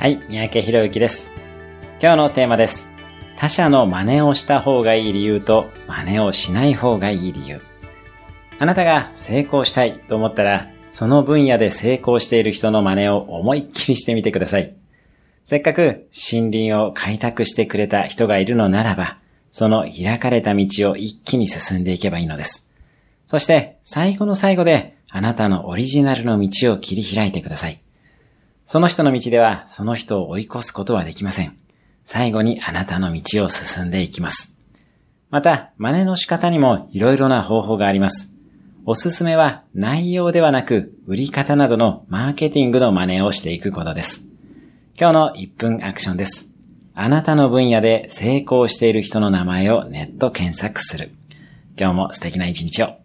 はい、三宅博之です。今日のテーマです。他者の真似をした方がいい理由と真似をしない方がいい理由。あなたが成功したいと思ったら、その分野で成功している人の真似を思いっきりしてみてください。せっかく森林を開拓してくれた人がいるのならば、その開かれた道を一気に進んでいけばいいのです。そして最後の最後であなたのオリジナルの道を切り開いてください。その人の道ではその人を追い越すことはできません。最後にあなたの道を進んでいきます。また、真似の仕方にも色々な方法があります。おすすめは内容ではなく売り方などのマーケティングの真似をしていくことです。今日の1分アクションです。あなたの分野で成功している人の名前をネット検索する。今日も素敵な一日を。